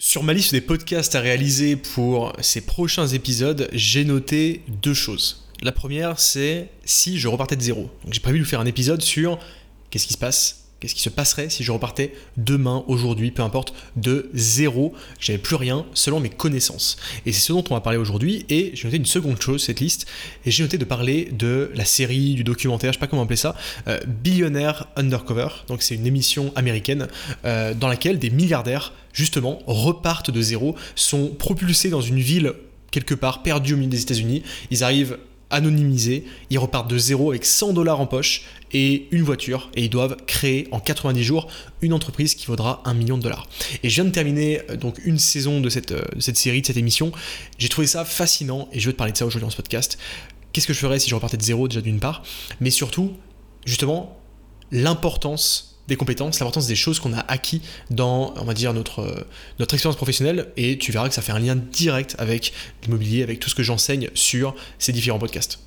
Sur ma liste des podcasts à réaliser pour ces prochains épisodes, j'ai noté deux choses. La première, c'est si je repartais de zéro. J'ai prévu de faire un épisode sur qu'est-ce qui se passe Qu'est-ce qui se passerait si je repartais demain, aujourd'hui, peu importe, de zéro? J'avais plus rien selon mes connaissances. Et c'est ce dont on va parler aujourd'hui. Et j'ai noté une seconde chose, cette liste. Et j'ai noté de parler de la série, du documentaire, je sais pas comment appeler ça, euh, Billionaire Undercover. Donc c'est une émission américaine euh, dans laquelle des milliardaires, justement, repartent de zéro, sont propulsés dans une ville quelque part perdue au milieu des États-Unis. Ils arrivent anonymisés, ils repartent de zéro avec 100 dollars en poche et une voiture et ils doivent créer en 90 jours une entreprise qui vaudra un million de dollars. Et je viens de terminer euh, donc une saison de cette, euh, cette série, de cette émission. J'ai trouvé ça fascinant et je veux te parler de ça aujourd'hui dans ce podcast. Qu'est-ce que je ferais si je repartais de zéro déjà d'une part, mais surtout justement l'importance des compétences, l'importance des choses qu'on a acquis dans, on va dire, notre, notre expérience professionnelle, et tu verras que ça fait un lien direct avec l'immobilier, avec tout ce que j'enseigne sur ces différents podcasts.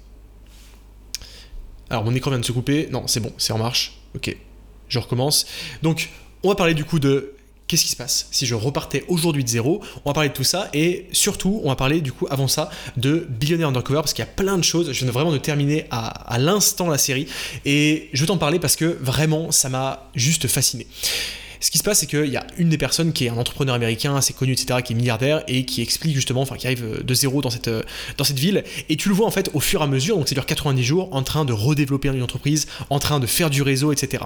Alors mon écran vient de se couper, non c'est bon, c'est en marche, ok, je recommence. Donc on va parler du coup de qu'est-ce qui se passe si je repartais aujourd'hui de zéro? On va parler de tout ça et surtout, on va parler du coup avant ça de Billionaire Undercover parce qu'il y a plein de choses. Je viens vraiment de terminer à, l'instant la série et je veux t'en parler parce que vraiment ça m'a juste fasciné. Ce qui se passe, c'est qu'il y a une des personnes qui est un entrepreneur américain assez connu, etc., qui est milliardaire et qui explique justement, enfin qui arrive de zéro dans cette, dans cette ville. Et tu le vois en fait au fur et à mesure, donc c'est dure 90 jours, en train de redévelopper une entreprise, en train de faire du réseau, etc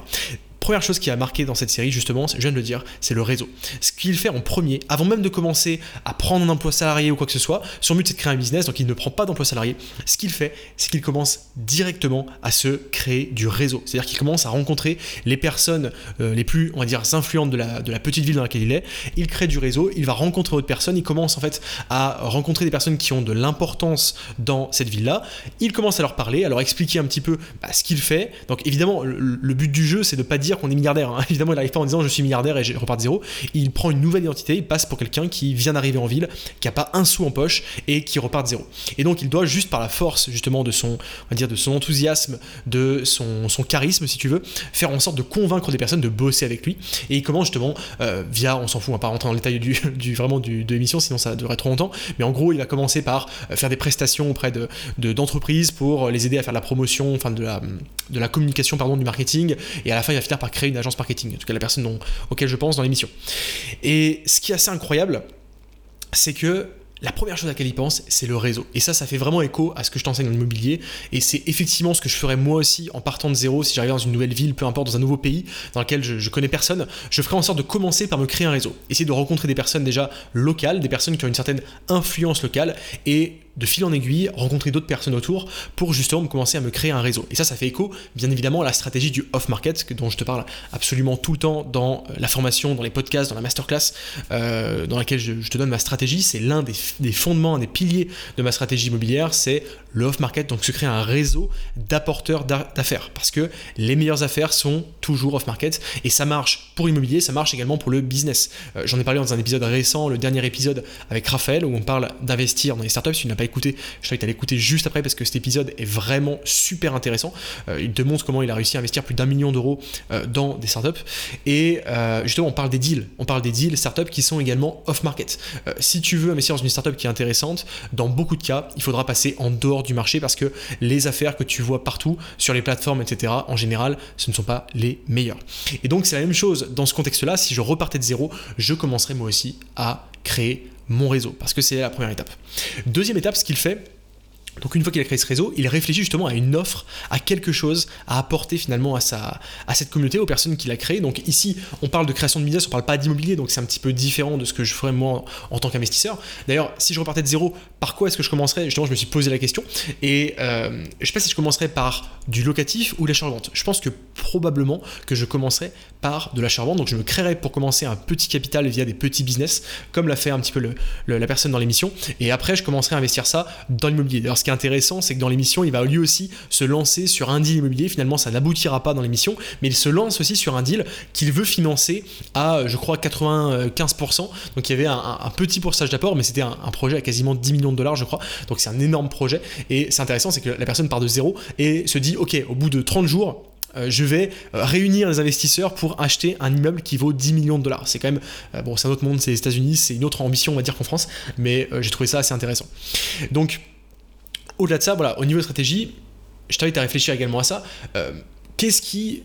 première chose qui a marqué dans cette série, justement, je viens de le dire, c'est le réseau. Ce qu'il fait en premier, avant même de commencer à prendre un emploi salarié ou quoi que ce soit, son but c'est de créer un business, donc il ne prend pas d'emploi salarié. Ce qu'il fait, c'est qu'il commence directement à se créer du réseau. C'est-à-dire qu'il commence à rencontrer les personnes euh, les plus, on va dire, influentes de la, petite ville dans laquelle il est. Il crée du réseau, il va rencontrer d'autres personnes, il commence en fait à rencontrer des personnes qui ont de l'importance dans cette ville-là. Il commence à leur parler, à leur expliquer un petit peu bah, ce qu'il fait. Donc évidemment, le, le but du jeu, c'est de pas dire qu'on est milliardaire. Hein. Évidemment, il n'arrive pas en disant je suis milliardaire et je repars de zéro. Il prend une nouvelle identité, il passe pour quelqu'un qui vient d'arriver en ville, qui n'a pas un sou en poche et qui repart de zéro. Et donc, il doit juste par la force justement de son, on va dire, de son enthousiasme, de son, son charisme, si tu veux, faire en sorte de convaincre des personnes de bosser avec lui. Et il commence justement euh, via, on s'en fout, on va pas rentrer dans le détail du, du vraiment du, de l'émission, sinon ça durerait trop longtemps. Mais en gros, il va commencer par euh, faire des prestations auprès de, d'entreprises pour les aider à faire de la promotion, enfin de la, de la communication, pardon, du marketing. Et à la fin, il va finir par créer une agence marketing, en tout cas la personne dont, auquel je pense dans l'émission. Et ce qui est assez incroyable, c'est que la première chose à laquelle il pense, c'est le réseau. Et ça, ça fait vraiment écho à ce que je t'enseigne dans l'immobilier. Et c'est effectivement ce que je ferais moi aussi en partant de zéro, si j'arrivais dans une nouvelle ville, peu importe, dans un nouveau pays dans lequel je, je, connais personne. Je ferais en sorte de commencer par me créer un réseau. Essayer de rencontrer des personnes déjà locales, des personnes qui ont une certaine influence locale et de fil en aiguille, rencontrer d'autres personnes autour pour justement commencer à me créer un réseau. Et ça, ça fait écho, bien évidemment, à la stratégie du off-market, dont je te parle absolument tout le temps dans euh, la formation, dans les podcasts, dans la masterclass, euh, dans laquelle je, te donne ma stratégie. C'est l'un des, fondements, un des piliers de ma stratégie immobilière, c'est le off-market, donc se créer un réseau d'apporteurs d'affaires. Parce que les meilleures affaires sont toujours off-market, et ça marche pour l'immobilier, ça marche également pour le business. Euh, J'en ai parlé dans un épisode récent, le dernier épisode avec Raphaël, où on parle d'investir dans les startups. Tu n'as pas écouté, je t'invite à l'écouter juste après parce que cet épisode est vraiment super intéressant. Euh, il te montre comment il a réussi à investir plus d'un million d'euros euh, dans des startups. Et euh, justement, on parle des deals. On parle des deals startups qui sont également off-market. Si tu veux investir dans une startup qui est intéressante, dans beaucoup de cas, il faudra passer en dehors du marché parce que les affaires que tu vois partout sur les plateformes, etc., en général, ce ne sont pas les meilleures. Et donc, c'est la même chose dans ce contexte-là. Si je repartais de zéro, je commencerais moi aussi à créer mon réseau, parce que c'est la première étape. Deuxième étape, ce qu'il fait, donc une fois qu'il a créé ce réseau, il réfléchit justement à une offre, à quelque chose à apporter finalement à, sa, à cette communauté, aux personnes qu'il a créées. Donc ici, on parle de création de business, on parle pas d'immobilier, donc c'est un petit peu différent de ce que je ferais moi en, tant qu'investisseur. D'ailleurs, si je repartais de zéro, par quoi est-ce que je commencerais? Justement, je me suis posé la question. Et euh, je sais pas si je commencerais par du locatif ou l'achat-vente. Je pense que probablement que je commencerais par de l'achat-vente. Donc je me créerais pour commencer un petit capital via des petits business, comme l'a fait un petit peu la personne dans l'émission. Et après, je commencerai à investir ça dans l'immobilier. D'ailleurs, qui est intéressant, c'est que dans l'émission, il va lui aussi se lancer sur un deal immobilier. Finalement, ça n'aboutira pas dans l'émission, mais il se lance aussi sur un deal qu'il veut financer à, je crois, 95%. Donc il y avait un, petit pourcentage d'apport, mais c'était un, un, projet à quasiment 10 millions de dollars, je crois. Donc c'est un énorme projet. Et c'est intéressant, c'est que la personne part de zéro et se dit, ok, au bout de 30 jours, euh, je vais euh, réunir les investisseurs pour acheter un immeuble qui vaut 10 millions de dollars. C'est quand même, euh, bon, c'est un autre monde, c'est les États-Unis, c'est une autre ambition, on va dire qu'en France, mais j'ai trouvé ça assez intéressant. Donc, au-delà de ça, voilà, au niveau de stratégie, je t'invite à réfléchir également à ça. Qu'est-ce qui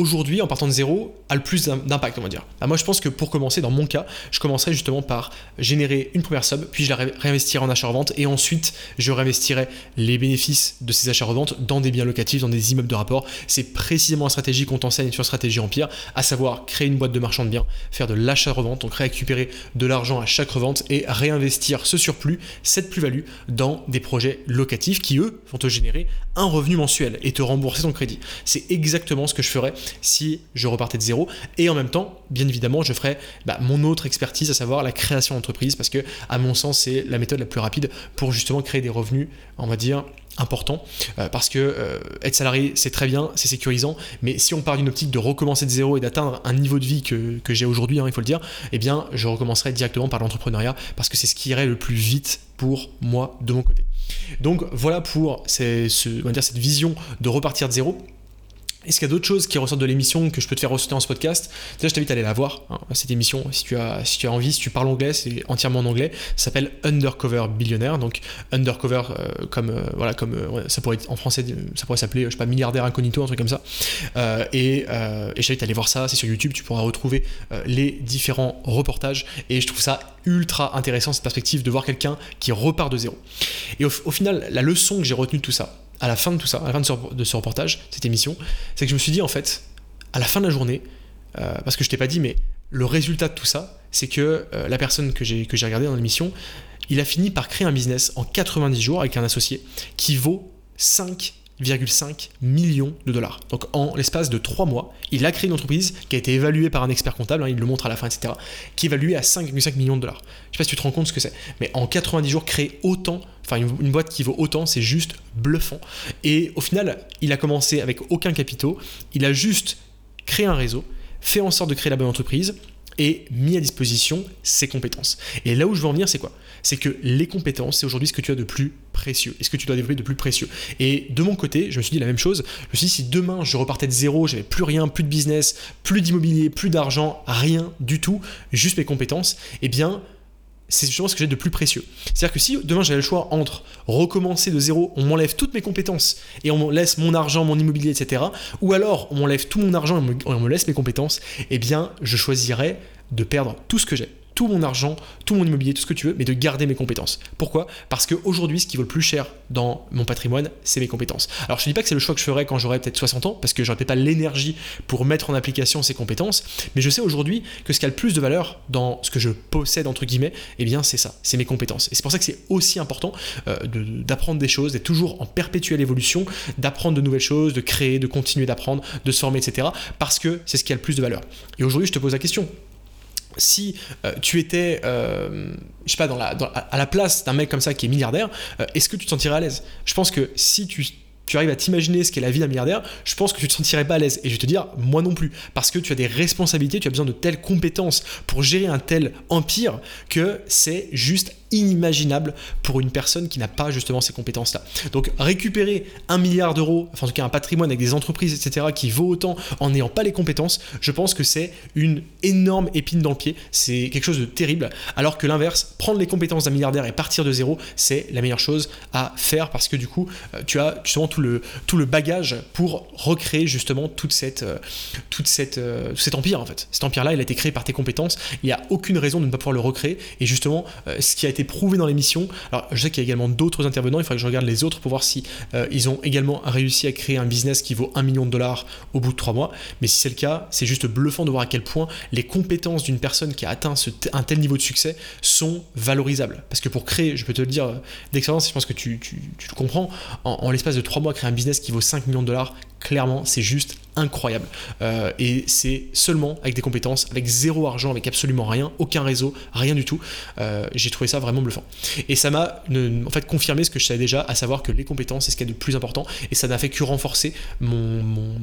aujourd'hui, en partant de zéro, a le plus d'impact, on va dire bah, Moi, je pense que pour commencer, dans mon cas, je commencerai justement par générer une première sub, puis je la réinvestirai en achat-revente, et ensuite, je réinvestirai les bénéfices de ces achats-reventes dans des biens locatifs, dans des immeubles de rapport. C'est précisément la stratégie qu'on t'enseigne sur Stratégie Empire, à savoir créer une boîte de marchand de biens, faire de l'achat-revente, donc récupérer de l'argent à chaque revente et réinvestir ce surplus, cette plus-value, dans des projets locatifs qui, eux, vont te générer un revenu mensuel et te rembourser ton crédit. C'est exactement ce que je ferais si je repartais de zéro. Et en même temps, bien évidemment, je ferais bah, mon autre expertise, à savoir la création d'entreprise, parce que, à mon sens, c'est la méthode la plus rapide pour justement créer des revenus, on va dire, importants. Euh, parce que euh, être salarié, c'est très bien, c'est sécurisant, mais si on part d'une optique de recommencer de zéro et d'atteindre un niveau de vie que, j'ai aujourd'hui, hein, il faut le dire, eh bien, je recommencerai directement par l'entrepreneuriat, parce que c'est ce qui irait le plus vite pour moi de mon côté. Donc voilà pour cette vision de repartir de zéro. Est-ce qu'il y a d'autres choses qui ressortent de l'émission que je peux te faire ressortir en ce podcast? Déjà, je t'invite à aller la voir, hein, cette émission, si tu, as, si tu as envie, si tu parles anglais, c'est entièrement en anglais. Ça s'appelle Undercover Billionaire, donc Undercover, euh, comme, euh, voilà, comme euh, ça pourrait être en français, ça pourrait s'appeler, je sais pas, milliardaire incognito, un truc comme ça. et, et je t'invite à aller voir ça, c'est sur YouTube, tu pourras retrouver les différents reportages. Et je trouve ça ultra intéressant, cette perspective de voir quelqu'un qui repart de zéro. Et au, au final, la leçon que j'ai retenue de tout ça, à la fin de tout ça, à la fin de ce, reportage, cette émission, c'est que je me suis dit en fait, à la fin de la journée, euh, parce que je t'ai pas dit, mais le résultat de tout ça, c'est que euh, la personne que j'ai regardée dans l'émission, il a fini par créer un business en 90 jours avec un associé qui vaut 5 5 millions de dollars. Donc en l'espace de 3 mois, il a créé une entreprise qui a été évaluée par un expert comptable, hein, il le montre à la fin, etc., qui est évaluée à 5,5 millions de dollars. Je sais pas si tu te rends compte ce que c'est, mais en 90 jours, créer autant, enfin une, boîte qui vaut autant, c'est juste bluffant. Et au final, il a commencé avec aucun capitaux, il a juste créé un réseau, fait en sorte de créer la bonne entreprise, et mis à disposition ses compétences. Et là où je veux en venir, c'est quoi? C'est que les compétences, c'est aujourd'hui ce que tu as de plus précieux, et ce que tu dois développer de plus précieux. Et de mon côté, je me suis dit la même chose. Je me suis dit, si demain je repartais de zéro, j'avais plus rien, plus de business, plus d'immobilier, plus d'argent, rien du tout, juste mes compétences, eh bien, c'est justement ce que j'ai de plus précieux. C'est-à-dire que si demain j'avais le choix entre recommencer de zéro, on m'enlève toutes mes compétences et on me laisse mon argent, mon immobilier, etc., ou alors on m'enlève tout mon argent et on me laisse mes compétences, eh bien je choisirais de perdre tout ce que j'ai tout mon argent, tout mon immobilier, tout ce que tu veux, mais de garder mes compétences. Pourquoi? Parce qu'aujourd'hui, ce qui vaut le plus cher dans mon patrimoine, c'est mes compétences. Alors, je ne dis pas que c'est le choix que je ferais quand j'aurai peut-être 60 ans, parce que j'aurais peut-être pas l'énergie pour mettre en application ces compétences, mais je sais aujourd'hui que ce qui a le plus de valeur dans ce que je possède, entre guillemets, eh bien, c'est ça, c'est mes compétences. Et c'est pour ça que c'est aussi important euh, d'apprendre des choses, d'être toujours en perpétuelle évolution, d'apprendre de nouvelles choses, de créer, de continuer d'apprendre, de se former, etc. Parce que c'est ce qui a le plus de valeur. Et aujourd'hui, je te pose la question si euh, tu étais, euh, je sais pas, à la place d'un mec comme ça qui est milliardaire, euh, est-ce que tu te sentirais à l'aise? Je pense que si tu, tu arrives à t'imaginer ce qu'est la vie d'un milliardaire, je pense que tu te sentirais pas à l'aise. Et je vais te dire, moi non plus. Parce que tu as des responsabilités, tu as besoin de telles compétences pour gérer un tel empire que c'est juste inimaginable pour une personne qui n'a pas justement ces compétences-là. Donc récupérer un milliard d'euros, enfin en tout cas un patrimoine avec des entreprises, etc., qui vaut autant en n'ayant pas les compétences, je pense que c'est une énorme épine dans le pied, c'est quelque chose de terrible, alors que l'inverse, prendre les compétences d'un milliardaire et partir de zéro, c'est la meilleure chose à faire parce que du coup, euh, tu as justement tout le, tout le bagage pour recréer justement toute cette, euh, toute cette, euh, cet empire en fait. Cet empire-là, il a été créé par tes compétences, il n'y a aucune raison de ne pas pouvoir le recréer, et justement, ce qui a été prouvé dans l'émission. Alors, je sais qu'il y a également d'autres intervenants, il faudrait que je regarde les autres pour voir si euh, ils ont également réussi à créer un business qui vaut un million de dollars au bout de trois mois. Mais si c'est le cas, c'est juste bluffant de voir à quel point les compétences d'une personne qui a atteint un tel niveau de succès sont valorisables. Parce que pour créer, je peux te le dire euh, d'expérience, je pense que tu, le comprends, en, en l'espace de trois mois, créer un business qui vaut 5 millions de dollars, clairement, c'est juste incroyable. Euh, et c'est seulement avec des compétences, avec zéro argent, avec absolument rien, aucun réseau, rien du tout. Euh, j'ai trouvé ça vraiment bluffant. Et ça m'a en fait confirmé ce que je savais déjà, à savoir que les compétences, c'est ce qui est de plus important. Et ça n'a fait que renforcer mon,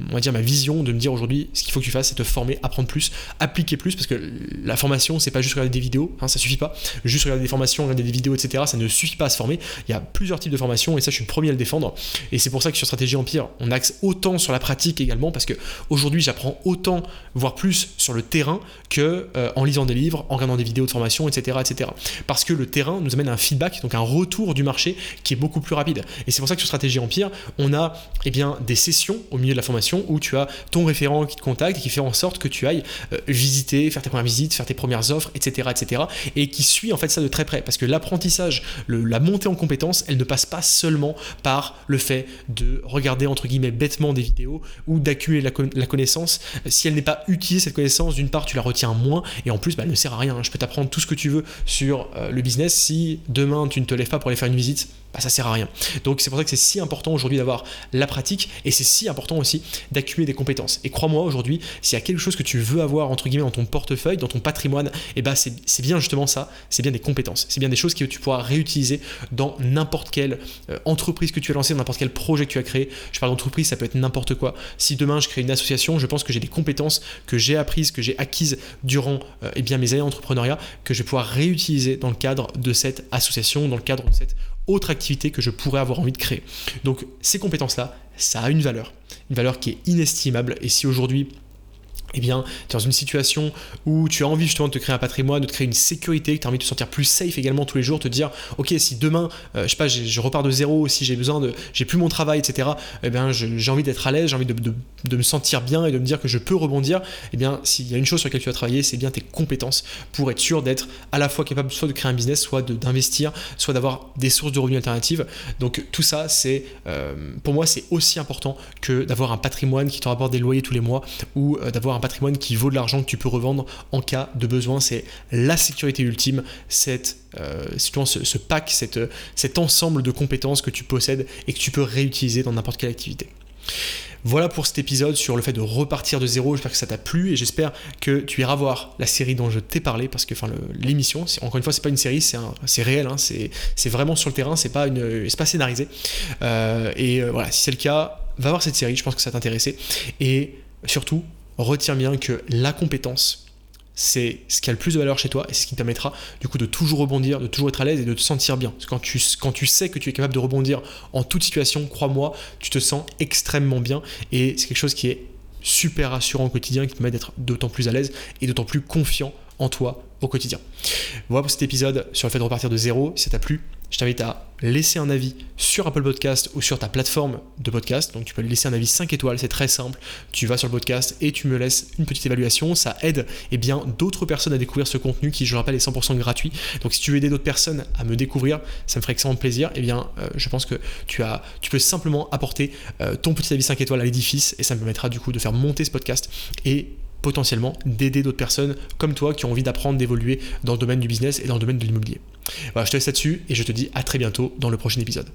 on va dire, ma vision de me dire aujourd'hui, ce qu'il faut que tu fasses, c'est te former, apprendre plus, appliquer plus, parce que la formation, c'est pas juste regarder des vidéos, hein, ça suffit pas. Juste regarder des formations, regarder des vidéos, etc. Ça ne suffit pas à se former. Il y a plusieurs types de formations, et ça, je suis le premier à le défendre. Et c'est pour ça que sur Stratégie Empire, on axe autant sur la pratique également parce que aujourd'hui j'apprends autant, voire plus sur le terrain que euh, en lisant des livres, en regardant des vidéos de formation, etc., etc. Parce que le terrain nous amène un feedback, donc un retour du marché qui est beaucoup plus rapide. Et c'est pour ça que sur Stratégie Empire, on a eh bien, des sessions au milieu de la formation où tu as ton référent qui te contacte et qui fait en sorte que tu ailles euh, visiter, faire tes premières visites, faire tes premières offres, etc., etc. Et qui suit en fait ça de très près. Parce que l'apprentissage, la montée en compétences, elle ne passe pas seulement par le fait de regarder entre guillemets bêtement des vidéos ou d'accumuler la, connaissance. Si elle n'est pas utilisée, cette connaissance, d'une part, tu la retiens moins et en plus, bah, elle ne sert à rien. Je peux t'apprendre tout ce que tu veux sur euh, le business. Si demain, tu ne te lèves pas pour aller faire une visite, bah, ça sert à rien. Donc c'est pour ça que c'est si important aujourd'hui d'avoir la pratique et c'est si important aussi d'accumuler des compétences. Et crois-moi aujourd'hui, s'il y a quelque chose que tu veux avoir entre guillemets dans ton portefeuille, dans ton patrimoine, eh bah c'est bien justement ça, c'est bien des compétences, c'est bien des choses que tu pourras réutiliser dans n'importe quelle euh, entreprise que tu as lancée, dans n'importe quel projet que tu as créé. Je parle d'entreprise, ça peut être n'importe quoi. Si demain je crée une association, je pense que j'ai des compétences que j'ai apprises, que j'ai acquises durant euh, eh bien mes années d'entrepreneuriat, que je vais pouvoir réutiliser dans le cadre de cette association, dans le cadre de cette autre activité que je pourrais avoir envie de créer. Donc ces compétences-là, ça a une valeur, une valeur qui est inestimable. Et si aujourd'hui eh bien, tu es dans une situation où tu as envie justement de te créer un patrimoine, de te créer une sécurité, que tu as envie de te sentir plus safe également tous les jours, te dire, ok, si demain, euh, je sais pas, je repars de zéro, si j'ai besoin de, j'ai plus mon travail, etc., eh bien, j'ai envie d'être à l'aise, j'ai envie de, me sentir bien et de me dire que je peux rebondir, eh bien, s'il y a une chose sur laquelle tu as travaillé, c'est bien tes compétences pour être sûr d'être à la fois capable soit de créer un business, soit d'investir, soit d'avoir des sources de revenus alternatives. Donc, tout ça, c'est, euh, pour moi, c'est aussi important que d'avoir un patrimoine qui te rapporte des loyers tous les mois ou euh, d'avoir un patrimoine qui vaut de l'argent que tu peux revendre en cas de besoin. C'est la sécurité ultime, cette, euh, ce, pack, cette, cet ensemble de compétences que tu possèdes et que tu peux réutiliser dans n'importe quelle activité. Voilà pour cet épisode sur le fait de repartir de zéro. J'espère que ça t'a plu et j'espère que tu iras voir la série dont je t'ai parlé parce que enfin l'émission, encore une fois, c'est pas une série, c'est réel, hein, c'est vraiment sur le terrain, c'est pas une, pas scénarisé. Euh, et euh, voilà, si c'est le cas, va voir cette série. Je pense que ça va t'intéresser et surtout retiens bien que la compétence, c'est ce qui a le plus de valeur chez toi et c'est ce qui te permettra du coup de toujours rebondir, de toujours être à l'aise et de te sentir bien. Parce que quand tu, quand tu sais que tu es capable de rebondir en toute situation, crois-moi, tu te sens extrêmement bien et c'est quelque chose qui est super rassurant au quotidien qui te permet d'être d'autant plus à l'aise et d'autant plus confiant en toi au quotidien. Voilà pour cet épisode sur le fait de repartir de zéro. Si ça t'a plu, je t'invite à laisser un avis sur Apple Podcast ou sur ta plateforme de podcast. Donc tu peux laisser un avis 5 étoiles, c'est très simple. Tu vas sur le podcast et tu me laisses une petite évaluation. Ça aide eh bien, d'autres personnes à découvrir ce contenu qui, je le rappelle, est 100% gratuit. Donc si tu veux aider d'autres personnes à me découvrir, ça me ferait extrêmement plaisir. Eh bien, euh, je pense que tu, as, tu peux simplement apporter euh, ton petit avis 5 étoiles à l'édifice et ça me permettra du coup de faire monter ce podcast et potentiellement d'aider d'autres personnes comme toi qui ont envie d'apprendre, d'évoluer dans le domaine du business et dans le domaine de l'immobilier. Voilà, je te laisse là-dessus et je te dis à très bientôt dans le prochain épisode.